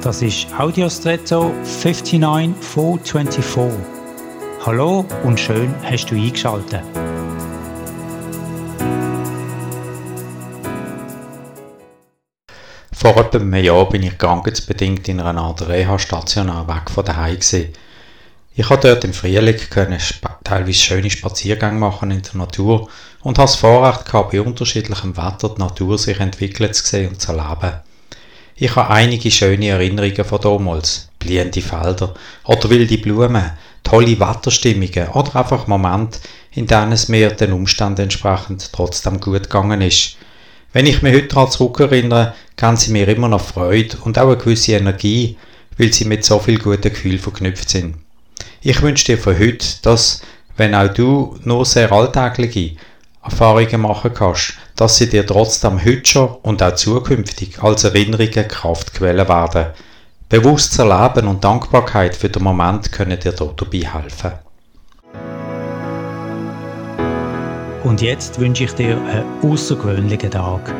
Das ist Audiostretto 59424. Hallo und schön hast du eingeschaltet. Vor etwa einem Jahr bin ich krankheitsbedingt in einer Art Reha-Station weg von daheim gewesen. Ich konnte dort im Frühling können teilweise schöne Spaziergänge machen in der Natur und habe das Vorrecht gehabt, bei unterschiedlichem Wetter die Natur sich entwickeln zu sehen und zu erleben. Ich habe einige schöne Erinnerungen von damals. Blühende Felder oder wilde Blumen, tolle Wetterstimmungen oder einfach Momente, in denen es mir den Umständen entsprechend trotzdem gut gegangen ist. Wenn ich mich heute daran zurückerinnere, kann sie mir immer noch Freude und auch eine gewisse Energie, weil sie mit so viel guten Gefühlen verknüpft sind. Ich wünsche dir von heute, dass, wenn auch du nur sehr alltägliche Erfahrungen machen kannst, dass sie dir trotzdem heute schon und auch zukünftig als Erinnerungen Kraftquellen werden. Bewusstes Erleben und Dankbarkeit für den Moment können dir dabei helfen. Und jetzt wünsche ich dir einen außergewöhnlichen Tag.